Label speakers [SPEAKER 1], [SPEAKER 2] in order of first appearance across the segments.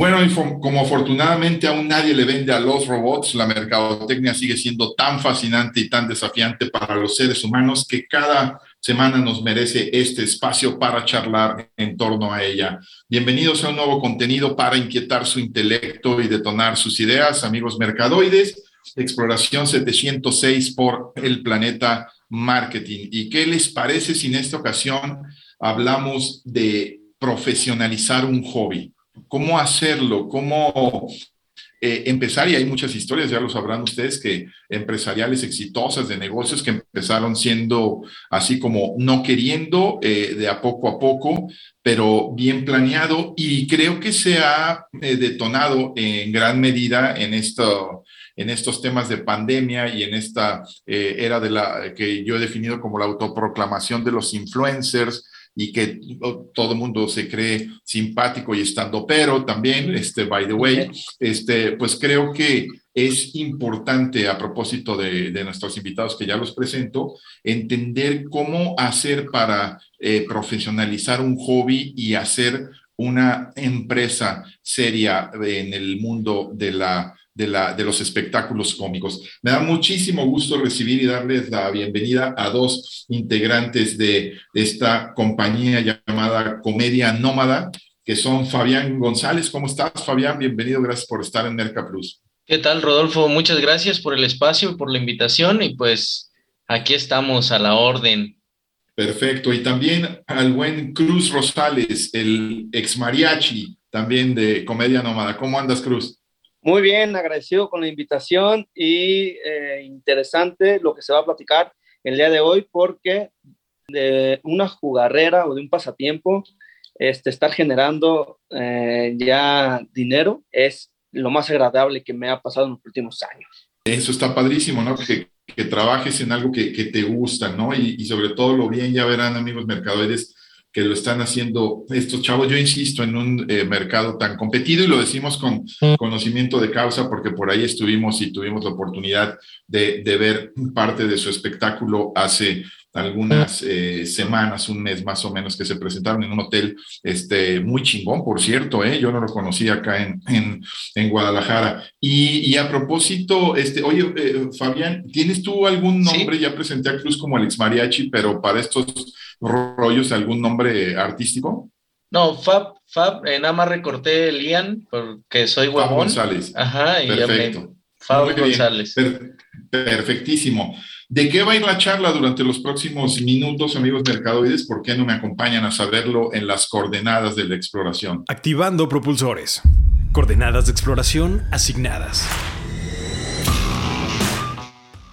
[SPEAKER 1] Bueno, como afortunadamente aún nadie le vende a los robots, la mercadotecnia sigue siendo tan fascinante y tan desafiante para los seres humanos que cada semana nos merece este espacio para charlar en torno a ella. Bienvenidos a un nuevo contenido para inquietar su intelecto y detonar sus ideas, amigos mercadoides. Exploración 706 por el planeta marketing. ¿Y qué les parece si en esta ocasión hablamos de profesionalizar un hobby? Cómo hacerlo, cómo eh, empezar, y hay muchas historias, ya lo sabrán ustedes, que empresariales exitosas de negocios que empezaron siendo así como no queriendo, eh, de a poco a poco, pero bien planeado, y creo que se ha eh, detonado en gran medida en esto en estos temas de pandemia y en esta era de la que yo he definido como la autoproclamación de los influencers, y que todo el mundo se cree simpático y estando pero también, este, by the way, este, pues creo que es importante a propósito de, nuestros invitados que ya los presento, entender cómo hacer para eh, profesionalizar un hobby y hacer una empresa seria en el mundo de la de, la, de los espectáculos cómicos. Me da muchísimo gusto recibir y darles la bienvenida a dos integrantes de, esta compañía llamada Comedia Nómada, que son Fabián González. ¿Cómo estás, Fabián? Bienvenido, gracias por estar en Merca Plus.
[SPEAKER 2] ¿Qué tal, Rodolfo? Muchas gracias por el espacio, por la invitación y pues aquí estamos a la orden.
[SPEAKER 1] Perfecto. Y también al buen Cruz Rosales, el ex mariachi también de Comedia Nómada. ¿Cómo andas, Cruz?
[SPEAKER 3] Muy bien, agradecido con la invitación y eh, interesante lo que se va a platicar el día de hoy porque de una jugarrera o de un pasatiempo, este, estar generando eh, ya dinero es lo más agradable que me ha pasado en los últimos años.
[SPEAKER 1] Eso está padrísimo, ¿no? Que, que trabajes en algo que, que te gusta, ¿no? Y, y, sobre todo lo bien, ya verán amigos mercaderes, que lo están haciendo estos chavos. Yo insisto en un eh, mercado tan competido y lo decimos con conocimiento de causa porque por ahí estuvimos y tuvimos la oportunidad de, de ver parte de su espectáculo hace algunas eh, semanas, un mes más o menos, que se presentaron en un hotel este, muy chingón, por cierto, ¿eh? yo no lo conocía acá en, en, en Guadalajara. Y, y, a propósito, este, oye, eh, Fabián, ¿tienes tú algún nombre? Ya presenté a Cruz como Alex Mariachi, pero para estos rollos, ¿algún nombre artístico?
[SPEAKER 2] No, Fab, Fab, eh, nada más recorté Lian porque soy huevón. Fab
[SPEAKER 1] González.
[SPEAKER 2] Ajá, y Perfecto. Fab González.
[SPEAKER 1] perfectísimo. ¿De qué va a ir la charla durante los próximos minutos, amigos mercadoides? ¿Por qué no me acompañan a saberlo en las coordenadas de la exploración?
[SPEAKER 4] Activando propulsores. Coordenadas de exploración asignadas.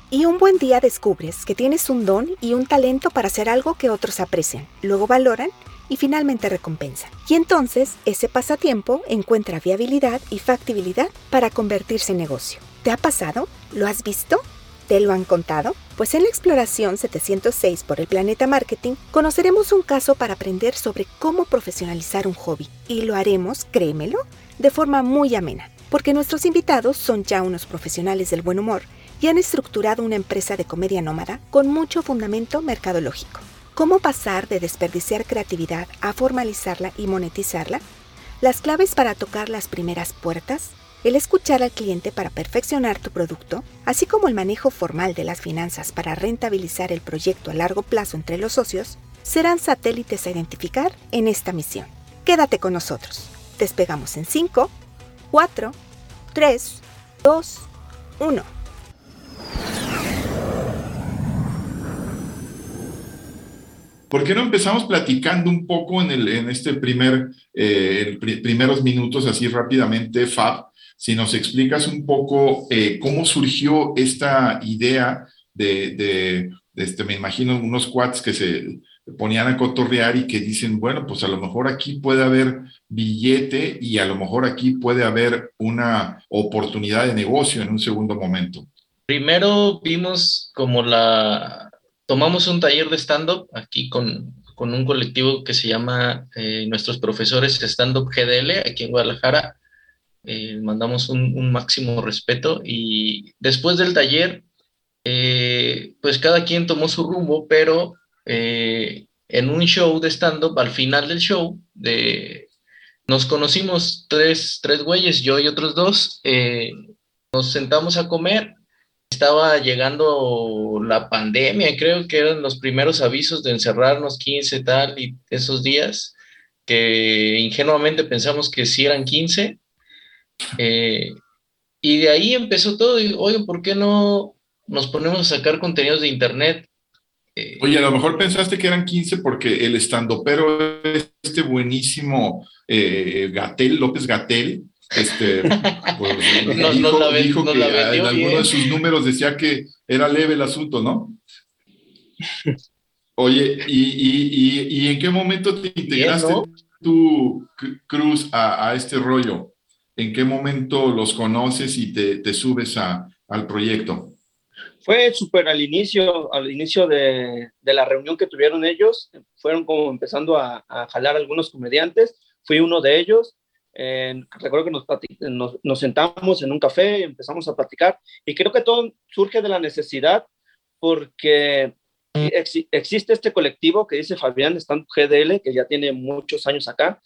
[SPEAKER 5] Y un buen día descubres que tienes un don y un talento para hacer algo que otros aprecian, luego valoran y finalmente recompensan. Y entonces ese pasatiempo encuentra viabilidad y factibilidad para convertirse en negocio. ¿Te ha pasado? ¿Lo has visto? ¿Te lo han contado? Pues en la exploración 706 por el Planeta Marketing conoceremos un caso para aprender sobre cómo profesionalizar un hobby. Y lo haremos, créemelo, de forma muy amena, porque nuestros invitados son ya unos profesionales del buen humor y han estructurado una empresa de comedia nómada con mucho fundamento mercadológico. ¿Cómo pasar de desperdiciar creatividad a formalizarla y monetizarla? Las claves para tocar las primeras puertas, el escuchar al cliente para perfeccionar tu producto, así como el manejo formal de las finanzas para rentabilizar el proyecto a largo plazo entre los socios, serán satélites a identificar en esta misión. Quédate con nosotros. Despegamos en 5, 4, 3, 2, 1.
[SPEAKER 1] ¿Por qué no empezamos platicando un poco en, el, en este primer, eh, primeros minutos, así rápidamente, Fab, si nos explicas un poco eh, cómo surgió esta idea de, de, este, me imagino, unos quads que se ponían a cotorrear y que dicen, bueno, pues a lo mejor aquí puede haber billete y a lo mejor aquí puede haber una oportunidad de negocio en un segundo momento.
[SPEAKER 2] Primero vimos como la, tomamos un taller de stand-up aquí con, con, un colectivo que se llama eh, Nuestros Profesores Stand-up GDL, aquí en Guadalajara. Eh, mandamos un, máximo respeto y después del taller, eh, pues cada quien tomó su rumbo, pero en un show de stand-up, al final del show, nos conocimos tres, tres güeyes, yo y otros dos, nos sentamos a comer estaba llegando la pandemia, creo que eran los primeros avisos de encerrarnos 15 tal y esos días, que ingenuamente pensamos que sí eran 15. Eh, y de ahí empezó todo, y, oye, ¿por qué no nos ponemos a sacar contenidos de internet?
[SPEAKER 1] Eh, oye, a lo mejor pensaste que eran 15 porque el estandopero este buenísimo eh, Gatel, López Gatel, este, pues, dijo, que en alguno de sus números decía que era leve el asunto, ¿no? Oye, ¿y, en qué momento te integraste tú, Cruz, a, este rollo? ¿En qué momento los conoces y te, subes al proyecto?
[SPEAKER 3] Fue súper al inicio, al inicio de, la reunión que tuvieron ellos. Fueron como empezando a, a jalar algunos comediantes. Fui uno de ellos recuerdo que nos, nos, sentamos en un café, empezamos a platicar y creo que todo surge de la necesidad porque existe este colectivo que dice Fabián, en GDL, que ya tiene muchos años acá,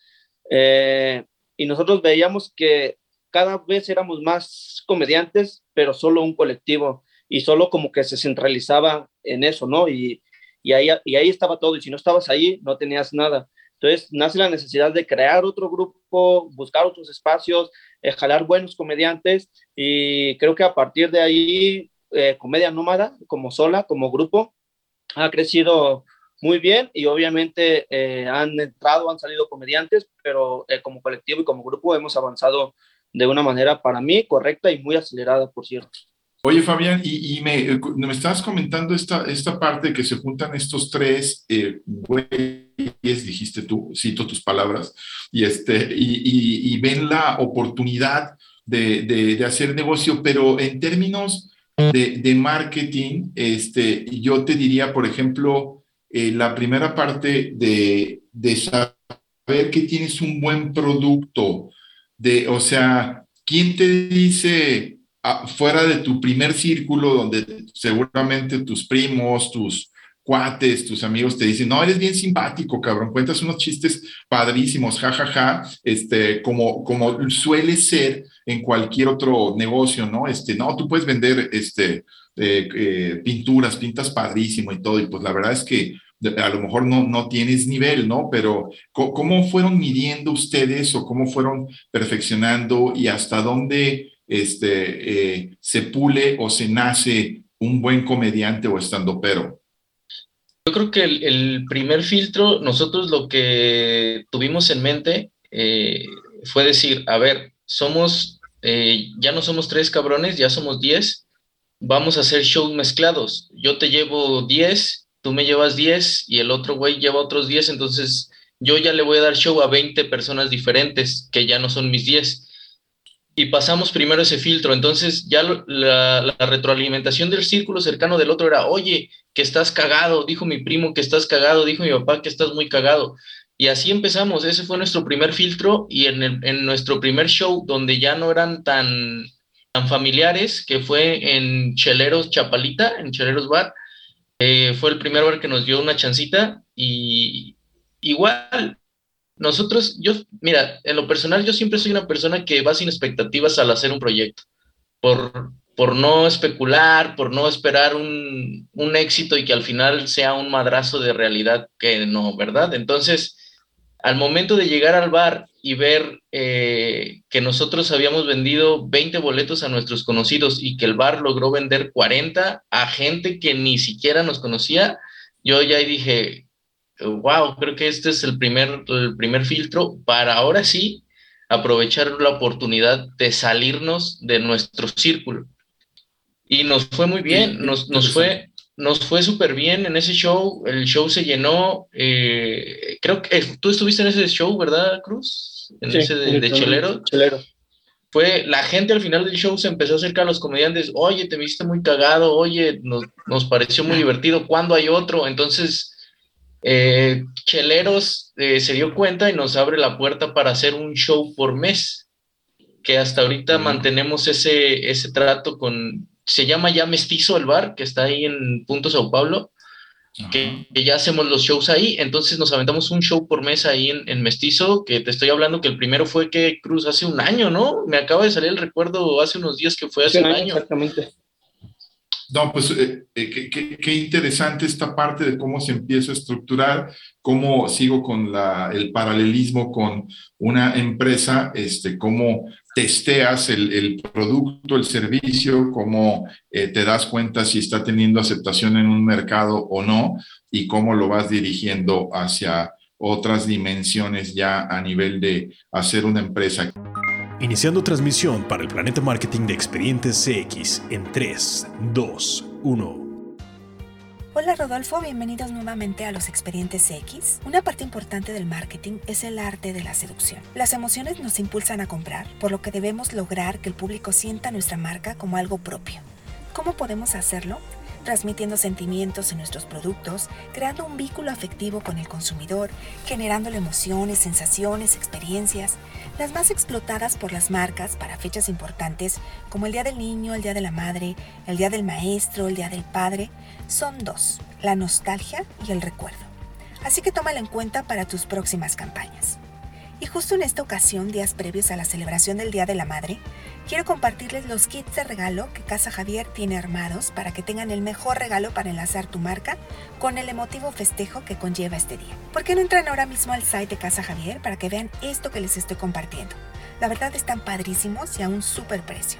[SPEAKER 3] eh, y nosotros veíamos que cada vez éramos más comediantes, pero solo un colectivo y solo como que se centralizaba en eso, ¿no? Y, y, ahí, y ahí estaba todo, y si no estabas ahí, no tenías nada. Entonces nace la necesidad de crear otro grupo, buscar otros espacios, eh, jalar buenos comediantes y creo que a partir de ahí eh, Comedia Nómada como sola, como grupo, ha crecido muy bien y obviamente eh, han entrado, han salido comediantes, pero como colectivo y como grupo hemos avanzado de una manera para mí correcta y muy acelerada, por cierto.
[SPEAKER 1] Oye, Fabián, y, me, me, estabas comentando esta, esta parte que se juntan estos tres eh, güeyes, dijiste tú, cito tus palabras, y, este, y ven la oportunidad de, de, hacer negocio, pero en términos de, de, marketing, este, yo te diría, por ejemplo, eh, la primera parte de, de saber que tienes un buen producto, de, o sea, ¿quién te dice fuera de tu primer círculo, donde seguramente tus primos, tus cuates, tus amigos te dicen, no, eres bien simpático, cabrón, cuentas unos chistes padrísimos, jajaja, este, como, como suele ser en cualquier otro negocio, ¿no? Este, no, tú puedes vender, este, eh, eh, pinturas, pintas padrísimo y todo, y pues la verdad es que a lo mejor no, no tienes nivel, ¿no? Pero ¿cómo fueron midiendo ustedes o cómo fueron perfeccionando y hasta dónde este, eh, se pule o se nace un buen comediante o estandopero?
[SPEAKER 2] Yo creo que el, primer filtro, nosotros lo que tuvimos en mente eh, fue decir, a ver, somos, eh, ya no somos tres cabrones, ya somos diez, vamos a hacer shows mezclados. Yo te llevo diez, tú me llevas diez y el otro güey lleva otros diez, entonces yo ya le voy a dar show a 20 personas diferentes que ya no son mis diez y pasamos primero ese filtro. Entonces ya la, retroalimentación del círculo cercano del otro era, oye, que estás cagado, dijo mi primo que estás cagado, dijo mi papá que estás muy cagado. Y así empezamos, ese fue nuestro primer filtro y en, en nuestro primer show, donde ya no eran tan, tan familiares, que fue en Cheleros Chapalita, en Cheleros Bar, eh, fue el primer bar que nos dio una chancita y igual nosotros, yo, mira, en lo personal, yo siempre soy una persona que va sin expectativas al hacer un proyecto, por, por no especular, por no esperar un, un éxito y que al final sea un madrazo de realidad que no, ¿verdad? Entonces, al momento de llegar al bar y ver eh, que nosotros habíamos vendido 20 boletos a nuestros conocidos y que el bar logró vender 40 a gente que ni siquiera nos conocía, yo ya dije, wow, creo que este es el primer, el primer filtro para ahora sí aprovechar la oportunidad de salirnos de nuestro círculo. Y nos fue muy bien, nos, nos fue, nos fue súper bien en ese show, el show se llenó, eh, creo que eh, tú estuviste en ese show, ¿verdad, Cruz? En ese de, Chelero. fue la gente al final del show se empezó a acercar a los comediantes, oye, te viste muy cagado, oye, nos, nos pareció muy divertido, ¿cuándo hay otro? Entonces, eh, Cheleros eh, se dio cuenta y nos abre la puerta para hacer un show por mes, que hasta ahorita mantenemos ese, ese trato con, se llama ya Mestizo el bar, que está ahí en Punto Sao Paulo, que, ya hacemos los shows ahí, entonces nos aventamos un show por mes ahí en, Mestizo, que te estoy hablando que el primero fue que Cruz hace un año, ¿no? Me acaba de salir el recuerdo hace unos días que fue hace un año.
[SPEAKER 3] Exactamente.
[SPEAKER 1] No, pues eh, eh, qué, interesante esta parte de cómo se empieza a estructurar, cómo sigo con el paralelismo con una empresa, este, cómo testeas el, producto, el servicio, cómo eh, te das cuenta si está teniendo aceptación en un mercado o no y cómo lo vas dirigiendo hacia otras dimensiones ya a nivel de hacer una empresa.
[SPEAKER 6] Iniciando transmisión para el Planeta Marketing de Expedientes CX en 3, 2, 1.
[SPEAKER 5] Hola Rodolfo, bienvenidos nuevamente a los Expedientes CX. Una parte importante del marketing es el arte de la seducción. Las emociones nos impulsan a comprar, por lo que debemos lograr que el público sienta nuestra marca como algo propio. ¿Cómo podemos hacerlo? Transmitiendo sentimientos en nuestros productos, creando un vínculo afectivo con el consumidor, generándole emociones, sensaciones, experiencias, las más explotadas por las marcas para fechas importantes como el Día del Niño, el Día de la Madre, el Día del Maestro, el Día del Padre, son dos, la nostalgia y el recuerdo. Así que tómala en cuenta para tus próximas campañas. Y justo en esta ocasión, días previos a la celebración del Día de la Madre, quiero compartirles los kits de regalo que Casa Javier tiene armados para que tengan el mejor regalo para enlazar tu marca con el emotivo festejo que conlleva este día. ¿Por qué no entran ahora mismo al site de Casa Javier para que vean esto que les estoy compartiendo? La verdad están padrísimos y a un super precio.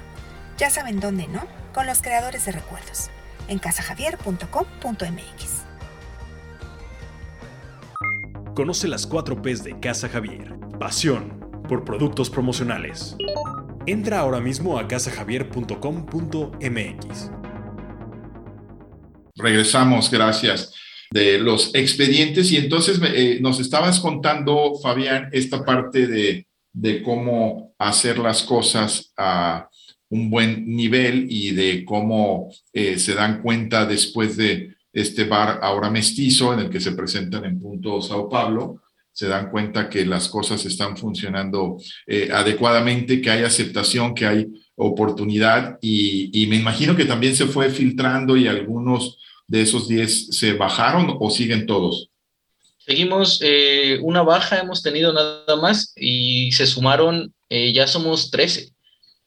[SPEAKER 5] Ya saben dónde, ¿no? Con los creadores de recuerdos, en casajavier.com.mx.
[SPEAKER 6] Conoce las 4 P's de Casa Javier. Pasión por productos promocionales. Entra ahora mismo a casajavier.com.mx.
[SPEAKER 1] Regresamos, gracias. De los expedientes y entonces eh, nos estabas contando, Fabián, esta parte de, cómo hacer las cosas a un buen nivel y de cómo eh, se dan cuenta después de este bar ahora mestizo en el que se presentan en punto Sao Paulo, se dan cuenta que las cosas están funcionando eh, adecuadamente, que hay aceptación, que hay oportunidad y, me imagino que también se fue filtrando y algunos de esos 10 se bajaron o siguen todos.
[SPEAKER 2] Seguimos eh, una baja, hemos tenido nada más y se sumaron, eh, ya somos 13.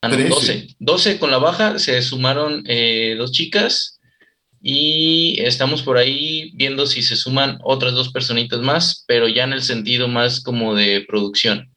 [SPEAKER 2] 12. 12 con la baja, se sumaron dos chicas y estamos por ahí viendo si se suman otras dos personitas más, pero ya en el sentido más como de producción,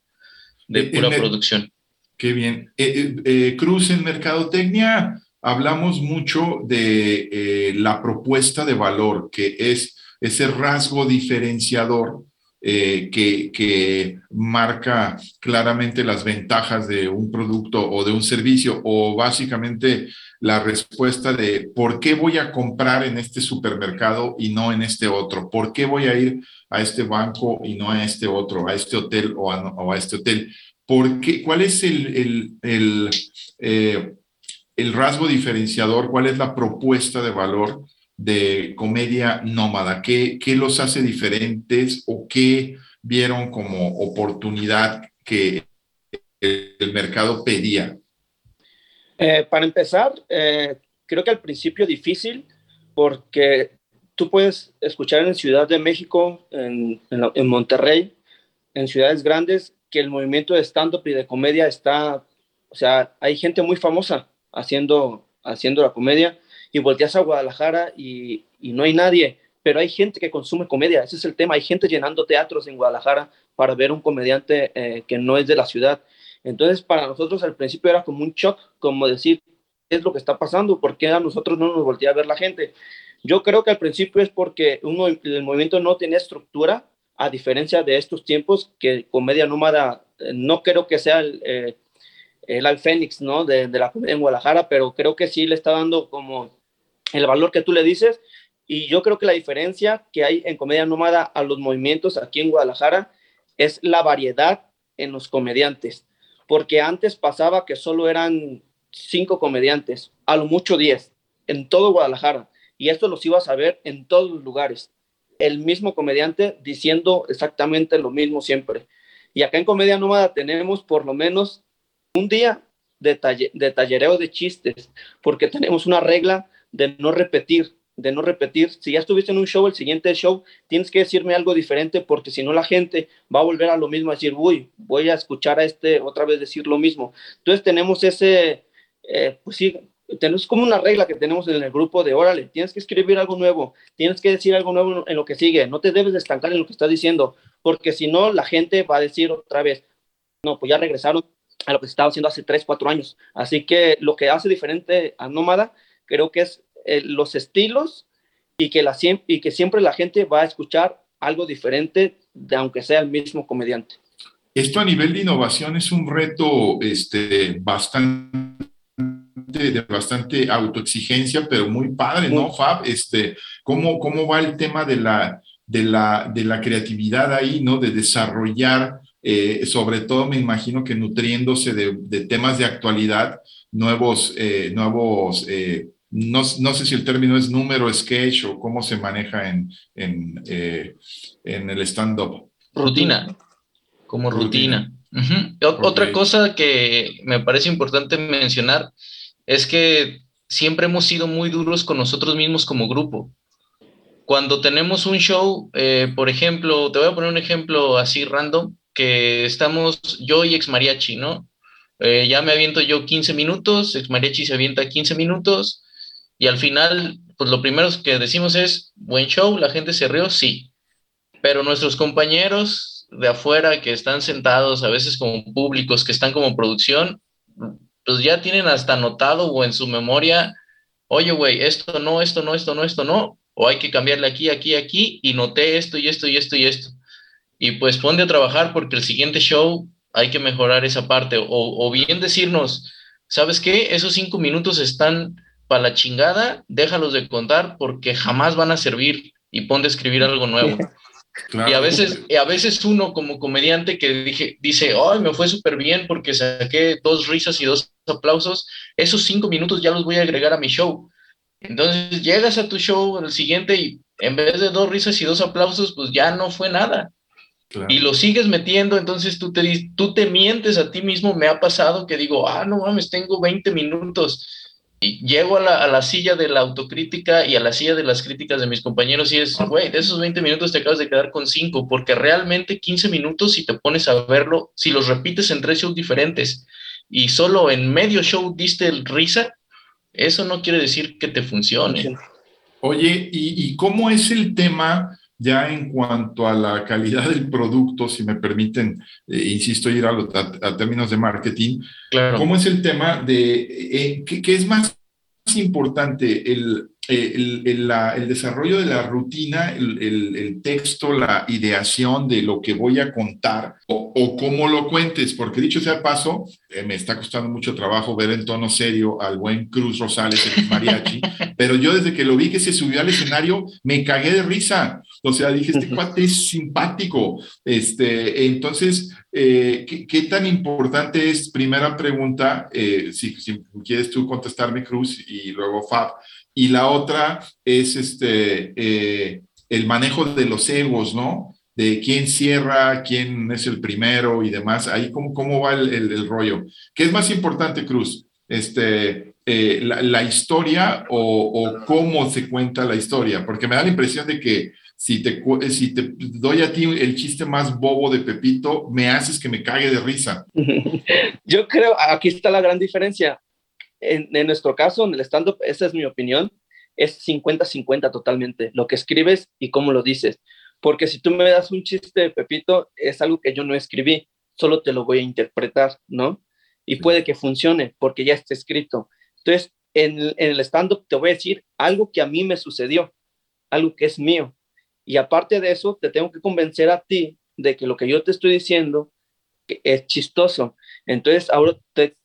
[SPEAKER 2] de eh, pura producción.
[SPEAKER 1] Qué bien. Eh, eh, Cruz, en Mercadotecnia hablamos mucho de la propuesta de valor, que es ese rasgo diferenciador que, que, marca claramente las ventajas de un producto o de un servicio, o básicamente la respuesta de por qué voy a comprar en este supermercado y no en este otro, por qué voy a ir a este banco y no a este otro, a este hotel o a, este hotel. ¿Por ¿Cuál es el, el, eh, el, rasgo diferenciador? ¿Cuál es la propuesta de valor de comedia nómada? ¿Qué, ¿Qué los hace diferentes o qué vieron como oportunidad que el mercado pedía?
[SPEAKER 3] Eh, para empezar, eh, creo que al principio difícil porque tú puedes escuchar en Ciudad de México, en, Monterrey, en ciudades grandes, que el movimiento de stand-up y de comedia está, o sea, hay gente muy famosa haciendo, haciendo la comedia y volteas a Guadalajara y, no hay nadie, pero hay gente que consume comedia, ese es el tema, hay gente llenando teatros en Guadalajara para ver un comediante eh, que no es de la ciudad. Entonces, para nosotros al principio era como un shock, como decir, ¿qué es lo que está pasando? ¿Por qué a nosotros no nos voltea a ver la gente? Yo creo que al principio es porque el movimiento no tenía estructura, a diferencia de estos tiempos, que Comedia Nómada eh, no creo que sea el, eh, el Fénix, ¿no? De, de, la comedia en Guadalajara, pero creo que sí le está dando como el valor que tú le dices. Y yo creo que la diferencia que hay en Comedia Nómada a los movimientos aquí en Guadalajara es la variedad en los comediantes porque antes pasaba que solo eran cinco comediantes, a lo mucho diez, en todo Guadalajara, y esto los ibas a ver en todos los lugares. El mismo comediante diciendo exactamente lo mismo siempre. Y acá en Comedia Nómada tenemos por lo menos un día de, de tallereo de chistes, porque tenemos una regla de no repetir, de no repetir. Si ya estuviste en un show, el siguiente show, tienes que decirme algo diferente, porque si no la gente va a volver a lo mismo, a decir, uy, voy a escuchar a este otra vez decir lo mismo. Entonces tenemos ese, eh, pues sí, tenemos como una regla que tenemos en el grupo de, órale, tienes que escribir algo nuevo, tienes que decir algo nuevo en lo que sigue, no te debes de estancar en lo que estás diciendo, porque si no, la gente va a decir otra vez, no, pues ya regresaron a lo que se estaba haciendo hace 3, 4 años. Así que lo que hace diferente a Nómada, creo que es eh, los estilos y que, la, y que siempre la gente va a escuchar algo diferente, de, aunque sea el mismo comediante.
[SPEAKER 1] Esto a nivel de innovación es un reto este, bastante de bastante autoexigencia, pero muy padre, ¿no, Fab? Este, ¿cómo, ¿Cómo va el tema de la, de la, de la creatividad ahí, ¿no? De desarrollar, eh, sobre todo me imagino que nutriéndose de, de temas de actualidad, nuevos, eh, nuevos eh, no, no, sé si el término es número, sketch o cómo se maneja en, en, en el stand-up.
[SPEAKER 2] Rutina, como rutina. Otra cosa que me parece importante mencionar es que siempre hemos sido muy duros con nosotros mismos como grupo. Cuando tenemos un show, eh, por ejemplo, te voy a poner un ejemplo así random, que estamos yo y ex mariachi, ¿no? Eh, ya me aviento yo 15 minutos, ex mariachi se avienta 15 minutos y al final, pues lo primero que decimos es, buen show, la gente se rió, sí, pero nuestros compañeros de afuera que están sentados, a veces como públicos, que están como producción, pues ya tienen hasta anotado o en su memoria, oye, güey, esto no, esto no, esto no, esto no, o hay que cambiarle aquí, aquí, aquí, y noté esto y esto y esto y esto. Y pues ponte a trabajar porque el siguiente show hay que mejorar esa parte, o, o bien decirnos, ¿sabes qué? Esos cinco minutos están para la chingada, déjalos de contar porque jamás van a servir y ponte a escribir algo nuevo. Y a veces, a veces uno como comediante que dije, dice, ay, me fue súper bien porque saqué dos risas y dos aplausos, esos cinco minutos ya los voy a agregar a mi show. Entonces llegas a tu show el siguiente y en vez de dos risas y dos aplausos, pues ya no fue nada. Y lo sigues metiendo, entonces tú te, tú te mientes a ti mismo. Me ha pasado que digo, ah, no mames, tengo 20 minutos y llego a la, silla de la autocrítica y a la silla de las críticas de mis compañeros y es, güey, de esos 20 minutos te acabas de quedar con 5, porque realmente 15 minutos, si te pones a verlo, si los repites en tres shows diferentes y solo en medio show diste el risa, eso no quiere decir que te funcione.
[SPEAKER 1] Oye, ¿y, cómo es el tema ya en cuanto a la calidad del producto, si me permiten, eh, insisto, ir a, términos de marketing, ¿cómo es el tema de eh, ¿qué, es más importante, el, el, el, desarrollo de la rutina, el, texto, la ideación de lo que voy a contar o, o cómo lo cuentes, porque dicho sea paso, eh, me está costando mucho trabajo ver en tono serio al buen Cruz Rosales, el mariachi, pero yo desde que lo vi que se subió al escenario, me cagué de risa. O sea, dije, este cuate es simpático. Este, entonces, eh, ¿qué, tan importante es? Primera pregunta, eh, si, si, quieres tú contestarme, Cruz, y luego Fab. Y la otra es este, eh, el manejo de los egos, ¿no? De quién cierra, quién es el primero y demás. Ahí, ¿cómo, cómo va el, el, rollo? ¿Qué es más importante, Cruz? Este, la, historia o, o, cómo se cuenta la historia? Porque me da la impresión de que si te, si te doy a ti el chiste más bobo de Pepito, me haces que me cague de risa.
[SPEAKER 3] Yo creo, aquí está la gran diferencia. En, en nuestro caso, en el stand-up, esa es mi opinión, es 50-50 totalmente, lo que escribes y cómo lo dices. Porque si tú me das un chiste de Pepito, es algo que yo no escribí, solo te lo voy a interpretar, ¿no? Y puede que funcione porque ya está escrito. Entonces, en, en el stand-up te voy a decir algo que a mí me sucedió, algo que es mío y aparte de eso, te tengo que convencer a ti de que lo que yo te estoy diciendo es chistoso. Entonces, ahora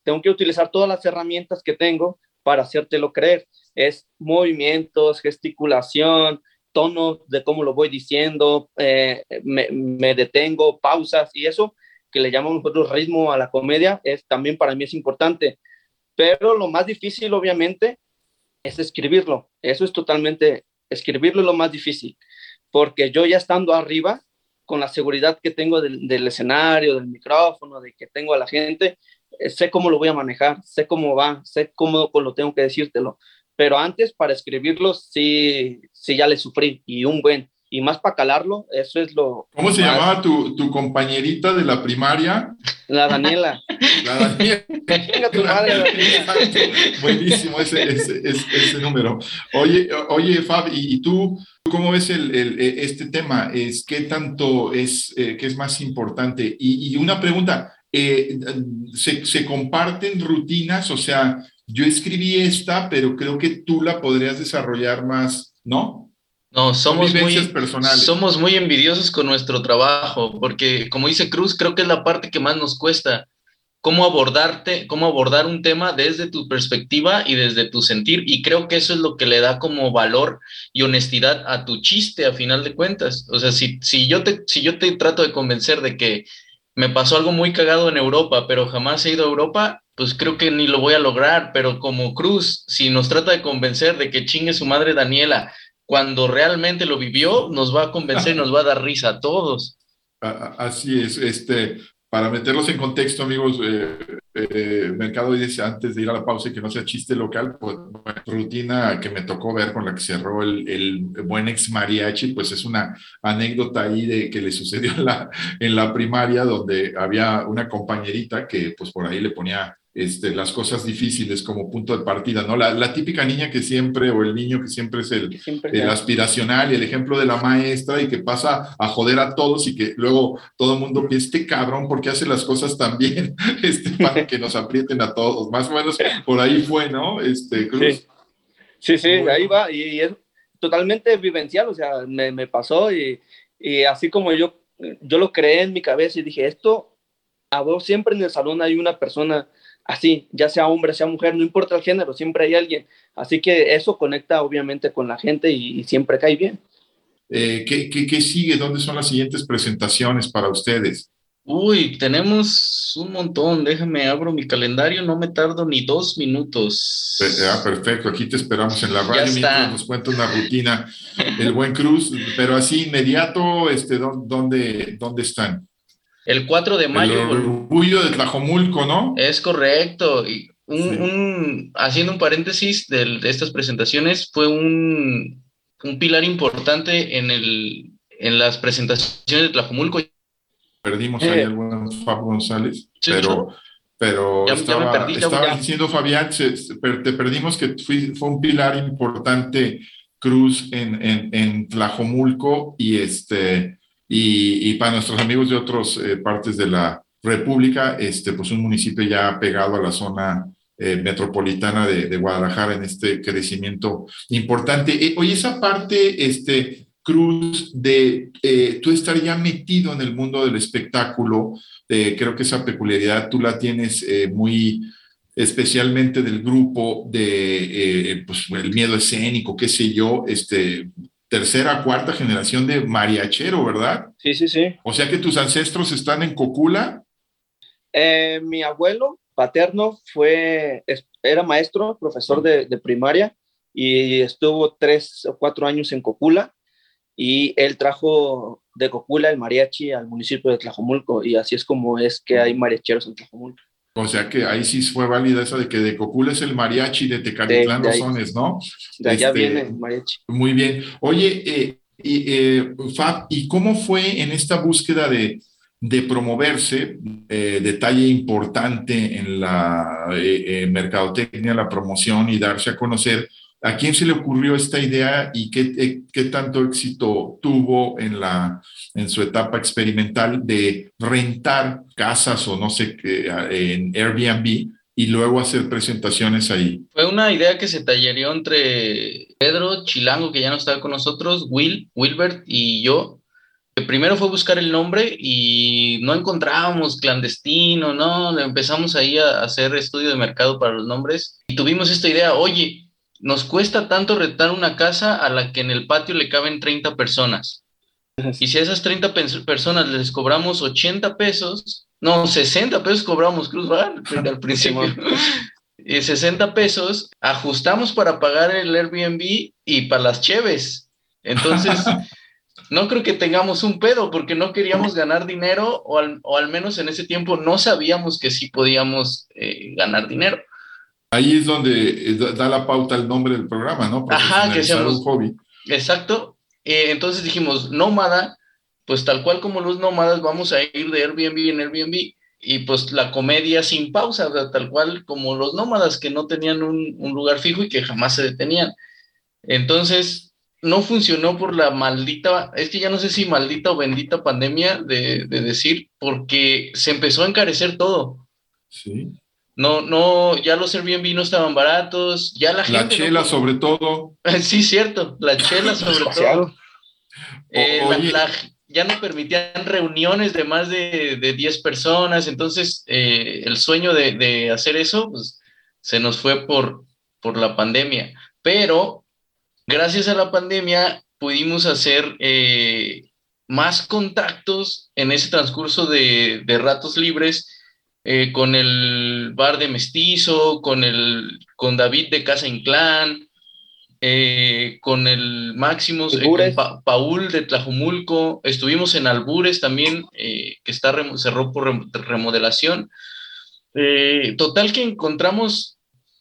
[SPEAKER 3] tengo que utilizar todas las herramientas que tengo para hacértelo creer. Es movimientos, gesticulación, tono de cómo lo voy diciendo, eh, me, detengo, pausas y eso que le llamamos nosotros ritmo a la comedia, es también para mí es importante. Pero lo más difícil, obviamente, es escribirlo. Eso es totalmente, escribirlo es lo más difícil, porque yo ya estando arriba, con la seguridad que tengo del, del escenario, del micrófono, de que tengo a la gente, eh, sé cómo lo voy a manejar, sé cómo va, sé cómo lo tengo que decírtelo. Pero antes, para escribirlo, sí, sí ya le sufrí, y un buen y más para calarlo, eso es lo...
[SPEAKER 1] ¿Cómo se llamaba tu, tu, compañerita de la primaria?
[SPEAKER 3] La Daniela.
[SPEAKER 1] La Daniela. Venga tu madre, Daniela. Buenísimo ese, ese, ese, número. Oye, oye Fab, ¿y, tú cómo ves el, el, este tema? Es, ¿Qué tanto es, eh, qué es más importante? Y, y una pregunta, eh, ¿se, ¿se comparten rutinas? O sea, yo escribí esta, pero creo que tú la podrías desarrollar más, ¿no?
[SPEAKER 2] No, somos muy, somos muy envidiosos con nuestro trabajo, porque como dice Cruz, creo que es la parte que más nos cuesta. Cómo abordarte, cómo abordar un tema desde tu perspectiva y desde tu sentir. Y creo que eso es lo que le da como valor y honestidad a tu chiste a final de cuentas. O sea, si, si, yo, te, si yo te trato de convencer de que me pasó algo muy cagado en Europa, pero jamás he ido a Europa, pues creo que ni lo voy a lograr. Pero como Cruz, si nos trata de convencer de que chingue su madre Daniela, cuando realmente lo vivió, nos va a convencer y nos va a dar risa a todos.
[SPEAKER 1] Así es, este, para meterlos en contexto, amigos, eh, eh, Mercado dice antes de ir a la pausa y que no sea chiste local, pues rutina que me tocó ver con la que cerró el, buen ex mariachi, pues es una anécdota ahí de que le sucedió en la, en la primaria donde había una compañerita que pues por ahí le ponía este, las cosas difíciles como punto de partida, ¿no? La, la, típica niña que siempre, o el niño que siempre es el, el, aspiracional y el ejemplo de la maestra y que pasa a joder a todos y que luego todo el mundo piensa, este cabrón, ¿por qué hace las cosas tan bien? Este, para que nos aprieten a todos. Más o menos por ahí fue, ¿no? Este, Cruz.
[SPEAKER 3] Sí, sí, ahí va. Y, es totalmente vivencial, o sea, me, me pasó y, y, así como yo, yo lo creé en mi cabeza y dije, esto, a vos siempre en el salón hay una persona así, ya sea hombre, sea mujer, no importa el género, siempre hay alguien. Así que eso conecta obviamente con la gente y, siempre cae bien.
[SPEAKER 1] Eh, ¿qué, qué, sigue? ¿Dónde son las siguientes presentaciones para ustedes?
[SPEAKER 2] Uy, tenemos un montón. Déjame, abro mi calendario, no me tardo ni dos minutos.
[SPEAKER 1] Ah, perfecto. Aquí te esperamos en la radio mientras nos cuenta una rutina el buen Cruz, pero así inmediato, este, ¿dónde, dónde están?
[SPEAKER 2] El 4 de mayo.
[SPEAKER 1] El orgullo de Tlajomulco, ¿no?
[SPEAKER 2] Es correcto. Y un, haciendo un paréntesis de, estas presentaciones, fue un, un, pilar importante en, el, en las presentaciones de Tlajomulco.
[SPEAKER 1] Perdimos ahí eh. algunos Fab González, pero, pero estaba, diciendo Fabián, te perdimos que fue un pilar importante Cruz en, en, en Tlajomulco y este y, para nuestros amigos de otras eh, partes de la República, este, pues un municipio ya pegado a la zona eh, metropolitana de, Guadalajara en este crecimiento importante. Eh, oye, esa parte, este, Cruz, de tú estar ya metido en el mundo del espectáculo, creo que esa peculiaridad tú la tienes muy especialmente del grupo de pues, el miedo escénico, qué sé yo, este, tercera, cuarta generación de mariachero, ¿verdad?
[SPEAKER 3] Sí, sí, sí.
[SPEAKER 1] O sea que tus ancestros están en Cocula.
[SPEAKER 3] Eh, mi abuelo paterno fue, era maestro, profesor de, primaria y estuvo tres o cuatro años en Cocula y él trajo de Cocula el mariachi al municipio de Tlajomulco y así es como es que hay mariacheros en Tlajomulco.
[SPEAKER 1] O sea que ahí sí fue válida esa de que de Cocula es el mariachi, de Tecalitlán los sones, ¿no?
[SPEAKER 3] De allá este, viene el mariachi.
[SPEAKER 1] Muy bien. Oye, eh, eh, Fab, ¿y cómo fue en esta búsqueda de, de promoverse? Eh, detalle importante en la mercadotecnia, la promoción y darse a conocer ¿A quién se le ocurrió esta idea y qué, eh, qué, tanto éxito tuvo en, la, en su etapa experimental de rentar casas o no sé qué en Airbnb y luego hacer presentaciones ahí?
[SPEAKER 2] Fue una idea que se tallereó entre Pedro Chilango, que ya no estaba con nosotros, Will, Wilbert y yo. Primero fue buscar el nombre y no encontrábamos clandestino, ¿no? Empezamos ahí a hacer estudio de mercado para los nombres y tuvimos esta idea, oye, nos cuesta tanto rentar una casa a la que en el patio le caben 30 personas. Y si a esas 30 personas les cobramos 80 pesos, no, 60 pesos cobramos Cruz al principio. 60 pesos, ajustamos para pagar el Airbnb y para las cheves. Entonces, no creo que tengamos un pedo porque no queríamos ganar dinero o al, menos en ese tiempo no sabíamos que sí podíamos eh, ganar dinero.
[SPEAKER 1] Ahí es donde eh, da la pauta el nombre del programa, ¿no?
[SPEAKER 2] Ajá, que seamos un hobby. Exacto. Eh, entonces dijimos, nómada, pues tal cual como los nómadas vamos a ir de Airbnb en Airbnb y pues la comedia sin pausa, tal cual como los nómadas que no tenían un, lugar fijo y que jamás se detenían. Entonces, no funcionó por la maldita, es que ya no sé si maldita o bendita pandemia de, decir, porque se empezó a encarecer todo.
[SPEAKER 1] Sí.
[SPEAKER 2] No, no, ya los Airbnb no estaban baratos, ya la gente...
[SPEAKER 1] La chela sobre todo.
[SPEAKER 2] sí, cierto, la chela sobre todo. Eh, ya no permitían reuniones de más de, de 10 personas, entonces eh, el sueño de, hacer eso pues, se nos fue por, por la pandemia. Pero gracias a la pandemia pudimos hacer eh, más contactos en ese transcurso de, de ratos libres eh, con el bar de Mestizo, con, el, con David de Casa Inclán, eh, con el Máximo, eh, Paul de Tlajumulco, estuvimos en Albures también, eh, que está cerró por remodelación. total que encontramos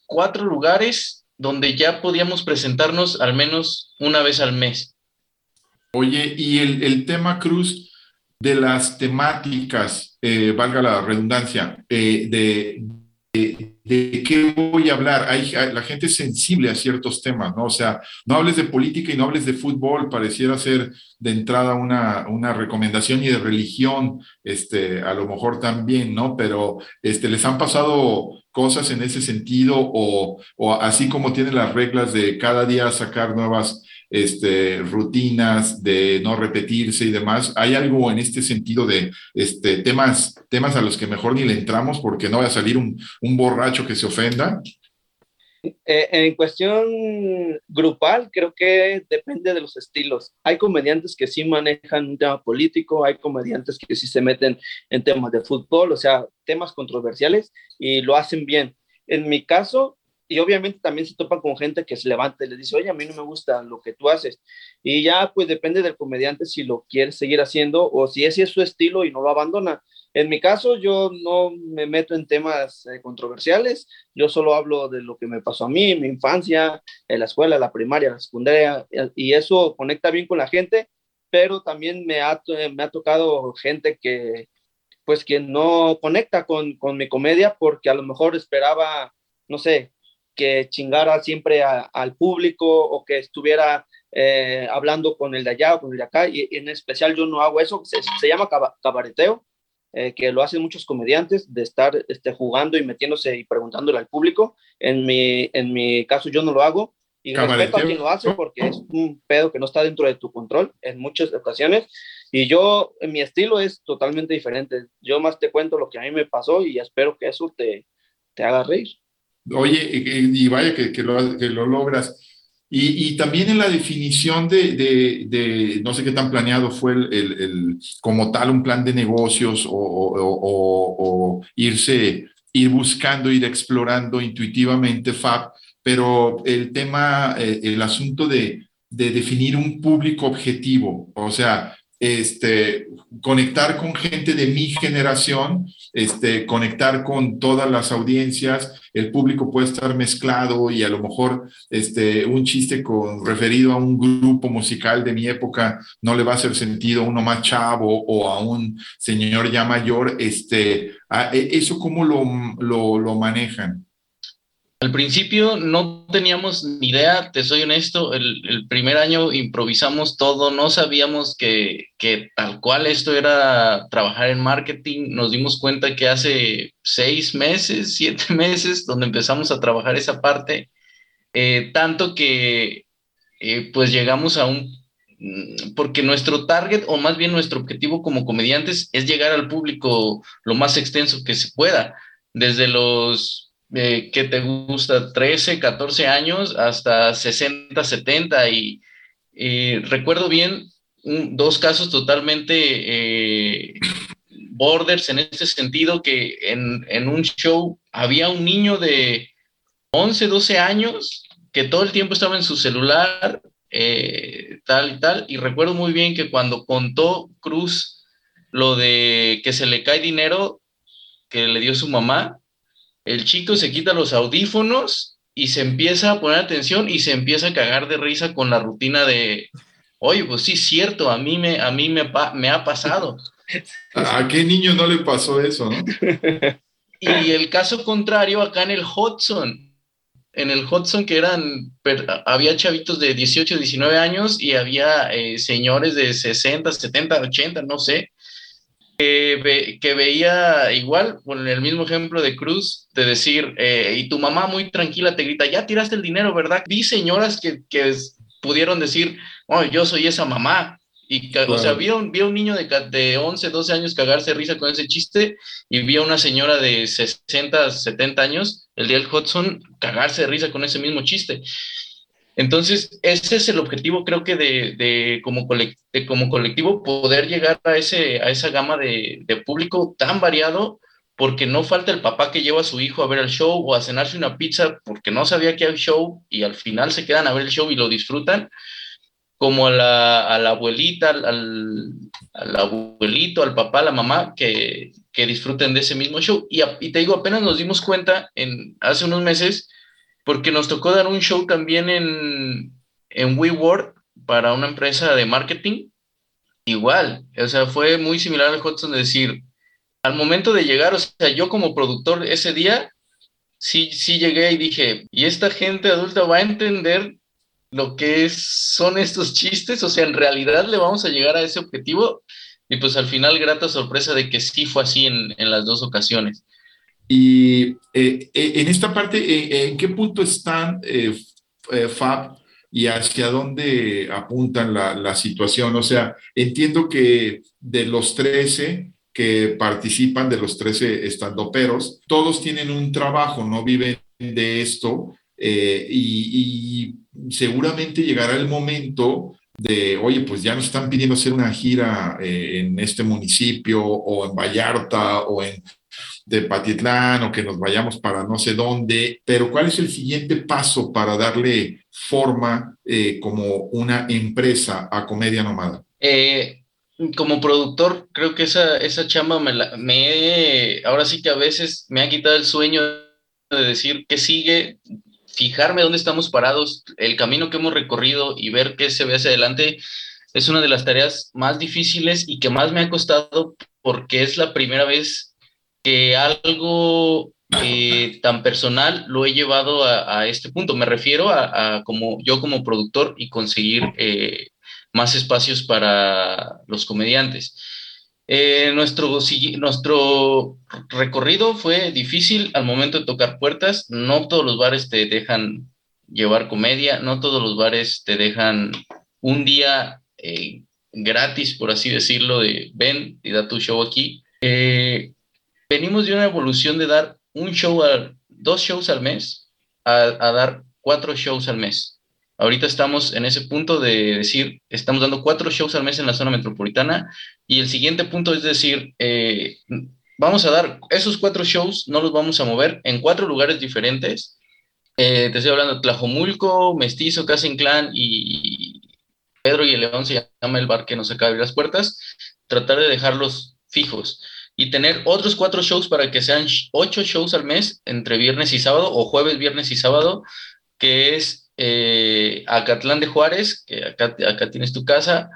[SPEAKER 2] cuatro lugares donde ya podíamos presentarnos al menos una vez al mes.
[SPEAKER 1] Oye, y el, el tema Cruz de las temáticas, valga la redundancia, de, de, qué voy a hablar. Hay, la gente es sensible a ciertos temas, ¿no? O sea, no hables de política y no hables de fútbol, pareciera ser de entrada una, una recomendación y de religión, este, a lo mejor también, ¿no? Pero este, les han pasado cosas en ese sentido o, o así como tienen las reglas de cada día sacar nuevas este, rutinas, de no repetirse y demás. ¿Hay algo en este sentido de este, temas, temas a los que mejor ni le entramos porque no va a salir un, un borracho que se ofenda?
[SPEAKER 3] Eh, en cuestión grupal, creo que depende de los estilos. Hay comediantes que sí manejan un tema político, hay comediantes que sí se meten en temas de fútbol, o sea, temas controversiales y lo hacen bien. En mi caso, y obviamente también se topan con gente que se levanta y les dice, oye, a mí no me gusta lo que tú haces. Y ya pues depende del comediante si lo quiere seguir haciendo o si ese es su estilo y no lo abandona. En mi caso, yo no me meto en temas eh, controversiales, yo solo hablo de lo que me pasó a mí, mi infancia, en la escuela, la primaria, la secundaria, y eso conecta bien con la gente, pero también me ha, me ha tocado gente que, pues, que no conecta con, con mi comedia porque a lo mejor esperaba, no sé, que chingara siempre al público o que estuviera eh, hablando con el de allá o con el de acá. Y, en especial yo no hago eso, se, se llama cabareteo, eh, que lo hacen muchos comediantes, de estar este, jugando y metiéndose y preguntándole al público. En mi, en mi caso yo no lo hago. Y respeto a quien lo hace porque es un pedo que no está dentro de tu control en muchas ocasiones. Y yo, mi estilo es totalmente diferente. Yo más te cuento lo que a mí me pasó y espero que eso te, te haga reír.
[SPEAKER 1] Oye, y vaya que, lo, logras. Y, también en la definición de, no sé qué tan planeado fue el, el, como tal un plan de negocios o, irse, ir buscando, ir explorando intuitivamente FAB, pero el tema, eh, el asunto de, de definir un público objetivo, o sea, este, conectar con gente de mi generación, este, conectar con todas las audiencias, el público puede estar mezclado y a lo mejor este, un chiste con, referido a un grupo musical de mi época no le va a hacer sentido a uno más chavo o a un señor ya mayor, este, e, ¿eso cómo lo, manejan?
[SPEAKER 2] Al principio no teníamos ni idea, te soy honesto, el, primer año improvisamos todo, no sabíamos que, tal cual esto era trabajar en marketing, nos dimos cuenta que hace seis meses, siete meses, donde empezamos a trabajar esa parte, eh, tanto que eh, pues llegamos a un, mm, porque nuestro target, o más bien nuestro objetivo como comediantes, es llegar al público lo más extenso que se pueda, desde los eh, que te gusta 13, 14 años hasta 60, 70 y, recuerdo bien dos casos totalmente eh, borders en este sentido, que en, en un show había un niño de 11, 12 años que todo el tiempo estaba en su celular, eh, tal y tal, y recuerdo muy bien que cuando contó Cruz lo de que se le cae dinero que le dio su mamá, el chico se quita los audífonos y se empieza a poner atención y se empieza a cagar de risa con la rutina de, oye, pues sí, cierto, a mí me, a mí me, me ha pasado.
[SPEAKER 1] ¿A qué niño no le pasó eso, no?
[SPEAKER 2] Y el caso contrario acá en el Hudson, en el Hudson que eran, había chavitos de 18, 19 años y había eh, señores de 60, 70, 80, no sé, que, que veía igual, con el mismo ejemplo de Cruz, de decir, eh, y tu mamá muy tranquila te grita, ya tiraste el dinero, ¿verdad? Vi señoras que, que pudieron decir, oh, yo soy esa mamá, y, O sea, vi a, un, un niño de, de 11, 12 años cagarse risa con ese chiste y vi a una señora de 60, 70 años, el día del Hudson, cagarse de risa con ese mismo chiste. Entonces, ese es el objetivo, creo que de, como, colectivo, poder llegar a, ese, a esa gama de, de, público tan variado, porque no falta el papá que lleva a su hijo a ver el show o a cenarse una pizza porque no sabía que hay show y al final se quedan a ver el show y lo disfrutan como a la, abuelita, al, abuelito, al papá, a la mamá, que, disfruten de ese mismo show. Y, te digo, apenas nos dimos cuenta en, hace unos meses, porque nos tocó dar un show también en, en WeWork para una empresa de marketing. Igual, o sea, fue muy similar al Hudson de decir, al momento de llegar, o sea, yo como productor ese día, sí, sí llegué y dije, y esta gente adulta va a entender lo que son estos chistes, o sea, en realidad le vamos a llegar a ese objetivo y pues al final grata sorpresa de que sí fue así en, las dos ocasiones.
[SPEAKER 1] Y eh, eh, en esta parte, eh, ¿en qué punto están Fab y hacia dónde apuntan la, situación? O sea, entiendo que de los 13 que participan, de los 13 estandoperos, todos tienen un trabajo, no viven de esto, y, seguramente llegará el momento de, oye, pues ya nos están pidiendo hacer una gira eh, en este municipio o en Vallarta o en de Patitlán o que nos vayamos para no sé dónde, pero ¿cuál es el siguiente paso para darle forma eh, como una empresa a Comedia Nomada?
[SPEAKER 2] Eh, como productor, creo que esa, esa chamba me, me, ahora sí que a veces me ha quitado el sueño de decir que sigue, fijarme dónde estamos parados, el camino que hemos recorrido y ver qué se ve hacia adelante es una de las tareas más difíciles y que más me ha costado porque es la primera vez que algo eh, tan personal lo he llevado a, este punto. Me refiero a, como yo como productor y conseguir eh, más espacios para los comediantes. Eh, nuestro, recorrido fue difícil al momento de tocar puertas. No todos los bares te dejan llevar comedia, no todos los bares te dejan un día gratis, por así decirlo, de ven y da tu show aquí. Venimos de una evolución de dar un show, a, dos shows al mes, a, a dar cuatro shows al mes. Ahorita estamos en ese punto de decir, estamos dando cuatro shows al mes en la zona metropolitana y el siguiente punto es decir, eh, vamos a dar esos cuatro shows, no los vamos a mover en cuatro lugares diferentes. Eh, te estoy hablando de Tlajomulco, Mestizo, Casa Inclán y Pedro y el León se llama el bar que nos acaba de abrir las puertas. Tratar de dejarlos fijos y tener otros cuatro shows para que sean ocho shows al mes entre viernes y sábado o jueves, viernes y sábado, que es eh, Acatlán de Juárez, que acá, acá tienes tu casa,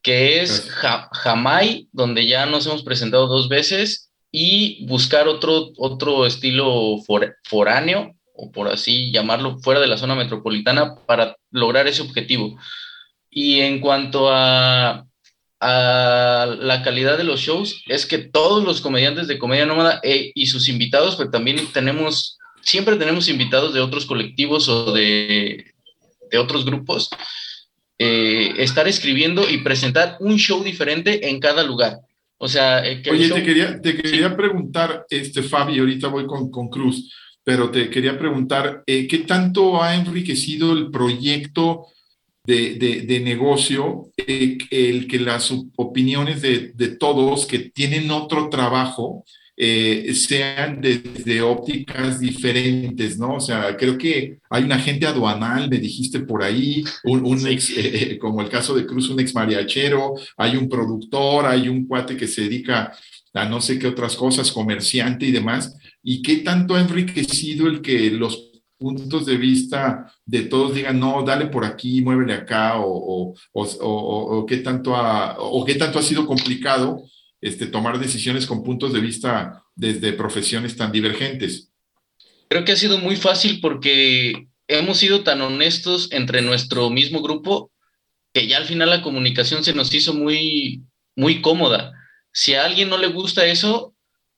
[SPEAKER 2] que es Jamay, donde ya nos hemos presentado dos veces, y buscar otro, otro estilo foráneo, o por así llamarlo, fuera de la zona metropolitana para lograr ese objetivo. Y en cuanto a, a la calidad de los shows, es que todos los comediantes de Comedia Nómada eh, y sus invitados, pues también tenemos siempre tenemos invitados de otros colectivos o de, de otros grupos, eh, estar escribiendo y presentar un show diferente en cada lugar. O sea,
[SPEAKER 1] eh, Oye, te quería, te quería preguntar, este, Fabi, ahorita voy con, con Cruz, pero te quería preguntar, eh, ¿qué tanto ha enriquecido el proyecto de, negocio, eh, el que las opiniones de, todos que tienen otro trabajo eh, sean desde ópticas diferentes, ¿no? O sea, creo que hay un agente aduanal, me dijiste por ahí, un, ex, eh, como el caso de Cruz, un ex mariachero, hay un productor, hay un cuate que se dedica a no sé qué otras cosas, comerciante y demás, y qué tanto ha enriquecido el que los puntos de vista de todos digan, no, dale por aquí, muévele acá, o, o, qué, tanto ha, o qué tanto ha sido complicado este, tomar decisiones con puntos de vista desde profesiones tan divergentes.
[SPEAKER 2] Creo que ha sido muy fácil porque hemos sido tan honestos entre nuestro mismo grupo que ya al final la comunicación se nos hizo muy, muy cómoda. Si a alguien no le gusta eso,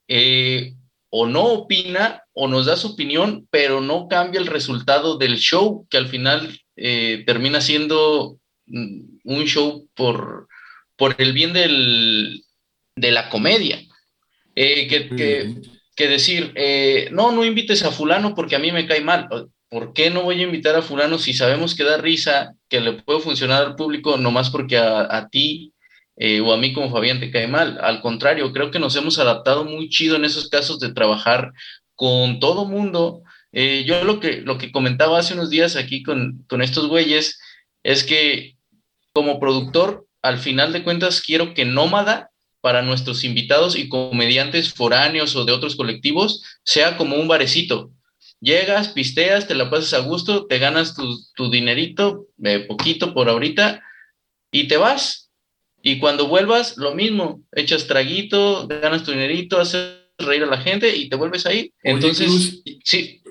[SPEAKER 2] eh, o no opina o nos da su opinión, pero no cambia el resultado del show, que al final eh, termina siendo mm, un show por, por el bien del, de la comedia. Eh, que, decir, eh, no, no invites a fulano porque a mí me cae mal. ¿Por qué no voy a invitar a fulano si sabemos que da risa, que le puede funcionar al público, nomás porque a, a ti eh, o a mí como Fabián te cae mal. Al contrario, creo que nos hemos adaptado muy chido en esos casos de trabajar con todo mundo. Eh, yo lo que, lo que comentaba hace unos días aquí con, con estos güeyes es que como productor, al final de cuentas, quiero que Nómada para nuestros invitados y comediantes foráneos o de otros colectivos sea como un barecito. Llegas, pisteas, te la pasas a gusto, te ganas tu, tu dinerito, eh, poquito por ahorita, y te vas. Y cuando vuelvas, lo mismo, echas traguito, ganas tu dinerito, haces reír a la gente y te vuelves ahí. Entonces, sí.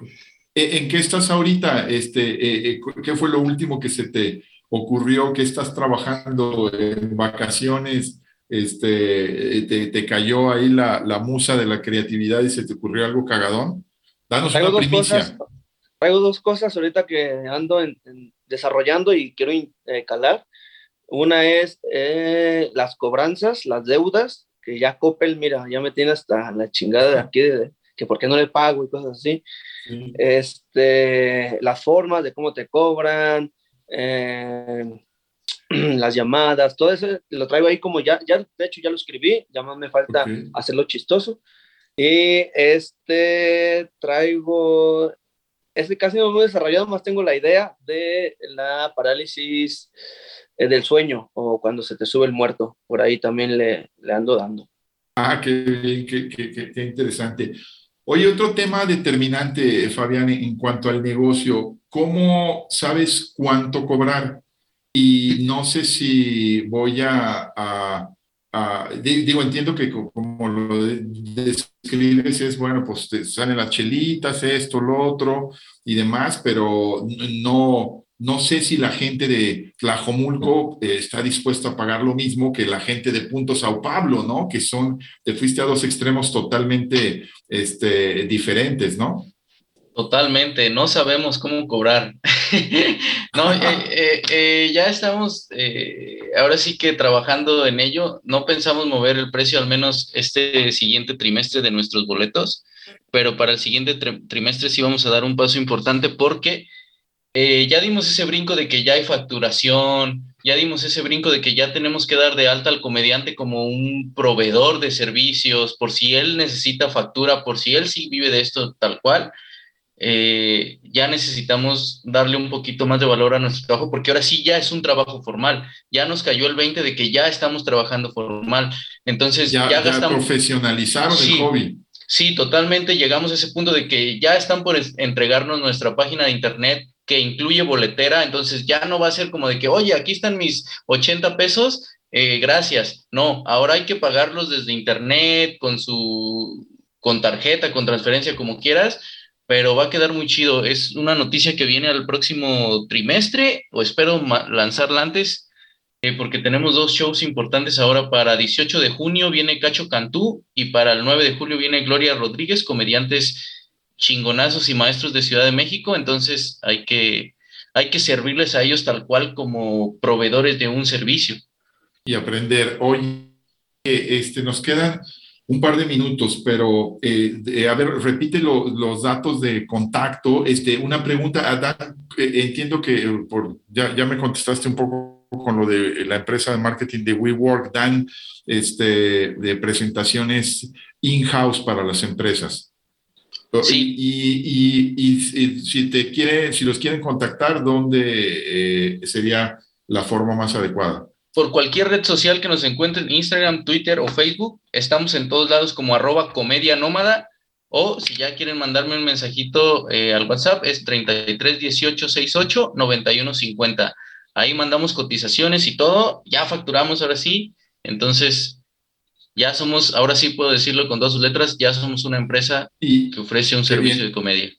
[SPEAKER 1] ¿e-, ¿En qué estás ahorita? Este, eh, eh, ¿Qué fue lo último que se te ocurrió? ¿Qué estás trabajando en vacaciones? Este, te, cayó ahí la, la, musa de la creatividad y se te ocurrió algo cagadón? Danos una primicia.
[SPEAKER 3] traigo dos cosas ahorita que ando desarrollando y quiero eh, calar. Una es eh, las cobranzas, las deudas, que ya Coppel, mira, ya me tiene hasta la chingada de aquí, de, que por qué no le pago y cosas así. Este, las formas de cómo te cobran, eh, las llamadas, todo eso lo traigo ahí como ya, ya, de hecho ya lo escribí, ya más me falta hacerlo chistoso. Y este traigo, este casi no lo he desarrollado, más tengo la idea de la parálisis del sueño o cuando se te sube el muerto. Por ahí también le, le ando dando.
[SPEAKER 1] Ah, qué qué, qué, interesante. Oye, otro tema determinante, Fabián, en cuanto al negocio, ¿cómo sabes cuánto cobrar? Y no sé si voy a, a, digo, entiendo que como lo describes es, bueno, pues te salen las chelitas, esto, lo otro y demás, pero no, no sé si la gente de Tlajomulco eh, está dispuesta a pagar lo mismo que la gente de Punto Sao Pablo, ¿no? Que son, te fuiste a dos extremos totalmente este, diferentes, ¿no?
[SPEAKER 2] Totalmente, no sabemos cómo cobrar. no, eh, eh, ya estamos, ahora sí que trabajando en ello. No pensamos mover el precio al menos este siguiente trimestre de nuestros boletos, pero para el siguiente trimestre sí vamos a dar un paso importante porque eh, ya dimos ese brinco de que ya hay facturación, ya dimos ese brinco de que ya tenemos que dar de alta al comediante como un proveedor de servicios, por si él necesita factura, por si él sí vive de esto tal cual. Eh, ya necesitamos darle un poquito más de valor a nuestro trabajo porque ahora sí ya es un trabajo formal. Ya nos cayó el 20 de que ya estamos trabajando formal. Entonces ya, ya,
[SPEAKER 1] gastamos. profesionalizaron el hobby.
[SPEAKER 2] Sí, totalmente. Llegamos a ese punto de que ya están por entregarnos nuestra página de internet, que incluye boletera, entonces ya no va a ser como de que, oye, aquí están mis 80 pesos, eh, gracias. No, ahora hay que pagarlos desde internet, con su, con tarjeta, con transferencia, como quieras, pero va a quedar muy chido. Es una noticia que viene al próximo trimestre, o espero lanzarla antes, eh, porque tenemos dos shows importantes ahora. Para 18 de junio viene Cacho Cantú y para el 9 de julio viene Gloria Rodríguez, comediantes chingonazos y maestros de Ciudad de México, entonces hay que, hay que servirles a ellos tal cual como proveedores de un servicio.
[SPEAKER 1] Y aprender. Oye, este, nos quedan un par de minutos, pero eh, a ver, repite los datos de contacto. Este, una pregunta, Adán, eh, entiendo que por, ya, ya me contestaste un poco con lo de la empresa de marketing de WeWork, dan este, de presentaciones in-house para las empresas.
[SPEAKER 2] Sí.
[SPEAKER 1] Y, y, si, te quiere, si los quieren contactar, ¿dónde sería la forma más adecuada?
[SPEAKER 2] Por cualquier red social que nos encuentren, Instagram, Twitter o Facebook. Estamos en todos lados como arroba comedia nómada. O si ya quieren mandarme un mensajito eh, al WhatsApp, es 33 18 68 91 50. Ahí mandamos cotizaciones y todo. Ya facturamos ahora sí. Entonces, ya somos, ahora sí puedo decirlo con dos letras, ya somos una empresa que ofrece un servicio de comedia.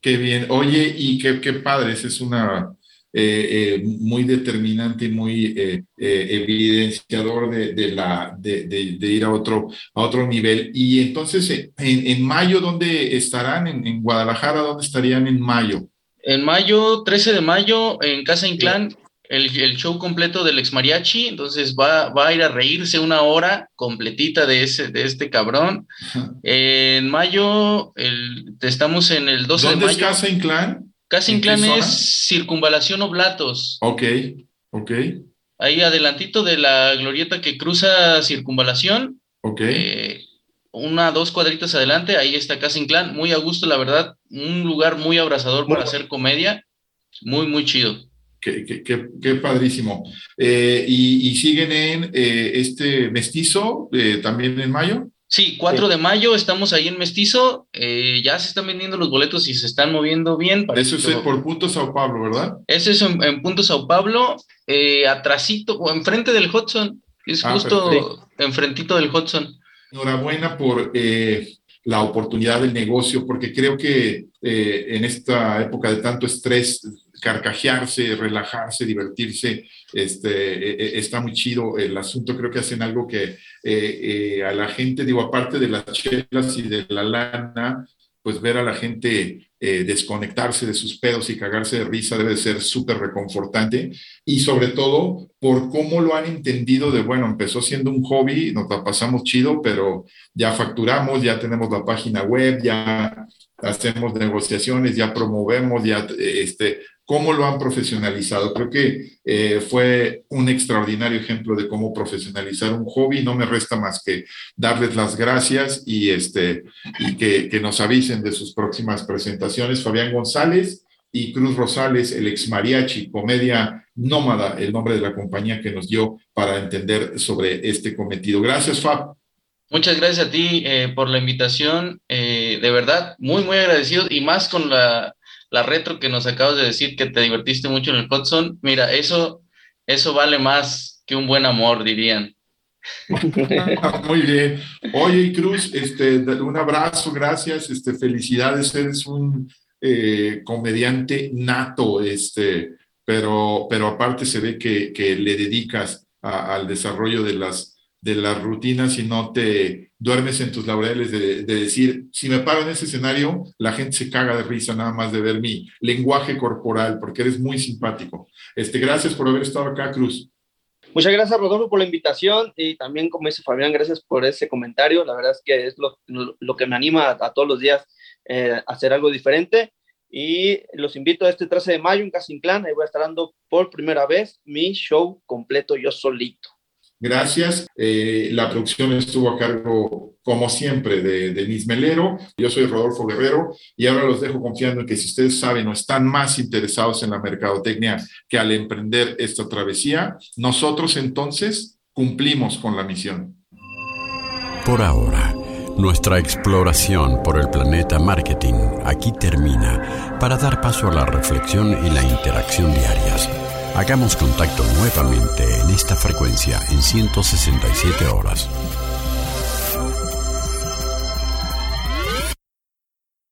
[SPEAKER 1] Qué bien. Oye, y qué, qué padre, es una eh, eh, muy determinante y muy eh, evidenciador de, la, de, ir a otro, a otro nivel. Y entonces, en, en mayo, ¿dónde estarán? En, Guadalajara, ¿dónde estarían en mayo?
[SPEAKER 2] En mayo, 13 de mayo, en Casa Inclán, el, el, show completo del ex mariachi, entonces va, va, a ir a reírse una hora completita de, ese, de este cabrón. en mayo, el, estamos en el 12 de mayo.
[SPEAKER 1] ¿Dónde es Casa Inclán?
[SPEAKER 2] Casi Inclán es circunvalación Oblatos.
[SPEAKER 1] Ok, ok.
[SPEAKER 2] Ahí adelantito de la glorieta que cruza circunvalación.
[SPEAKER 1] Ok.
[SPEAKER 2] Eh, una, dos cuadritas adelante, ahí está Casa Inclán. Muy a gusto, la verdad. Un lugar muy abrazador para hacer comedia. Muy, muy chido.
[SPEAKER 1] Qué, qué, padrísimo. Eh, y, siguen en eh, este mestizo también en mayo?
[SPEAKER 2] Sí, 4 de mayo estamos ahí en Mestizo, eh, ya se están vendiendo los boletos y se están moviendo bien.
[SPEAKER 1] Eso es por Punto Sao Pablo, ¿verdad?
[SPEAKER 2] Eso es en, Punto Sao Pablo, eh, atrasito o enfrente del Hudson, es ah, justo enfrentito del Hudson.
[SPEAKER 1] Enhorabuena por eh, la oportunidad del negocio, porque creo que eh, en esta época de tanto estrés, carcajearse, relajarse, divertirse, este, e, e, está muy chido el asunto. Creo que hacen algo que eh, eh, a la gente, digo, aparte de las chelas y de la lana, pues ver a la gente desconectarse de sus pedos y cagarse de risa debe ser súper reconfortante y sobre todo por cómo lo han entendido de, bueno, empezó siendo un hobby, nos la pasamos chido, pero ya facturamos, ya tenemos la página web, ya hacemos negociaciones, ya promovemos, ya este, cómo lo han profesionalizado. Creo que eh, fue un extraordinario ejemplo de cómo profesionalizar un hobby. No me resta más que darles las gracias y, este, y que, nos avisen de sus próximas presentaciones. Fabián González y Cruz Rosales, el ex mariachi, comedia nómada, el nombre de la compañía que nos dio para entender sobre este cometido. Gracias, Fab.
[SPEAKER 2] Muchas gracias a ti eh, por la invitación. Eh, de verdad, muy, muy agradecido y más con la, la, retro que nos acabas de decir que te divertiste mucho en el Hudson. Mira, eso, eso vale más que un buen amor, dirían.
[SPEAKER 1] Muy bien. Oye, Cruz, este, un abrazo, gracias, este, felicidades, eres un eh, comediante nato, este, pero, pero aparte se ve que, que le dedicas al desarrollo de las de las rutinas y no te duermes en tus laureles de, decir, si me paro en ese escenario, la gente se caga de risa nada más de ver mi lenguaje corporal, porque eres muy simpático. Este, gracias por haber estado acá, Cruz.
[SPEAKER 3] Muchas gracias, Rodolfo, por la invitación y también, como dice Fabián, gracias por ese comentario. La verdad es que es lo, lo que me anima a, todos los días eh, a hacer algo diferente. Y los invito a este 13 de mayo en Casa Inclán. Ahí voy a estar dando por primera vez mi show completo yo solito.
[SPEAKER 1] Gracias. Eh, la producción estuvo a cargo, como siempre, de Denise Melero. Yo soy Rodolfo Guerrero y ahora los dejo confiando en que si ustedes saben o están más interesados en la mercadotecnia que al emprender esta travesía, nosotros entonces cumplimos con la misión.
[SPEAKER 4] Por ahora, nuestra exploración por el planeta marketing aquí termina para dar paso a la reflexión y la interacción diarias Hagamos contacto nuevamente en esta frecuencia en 167 horas.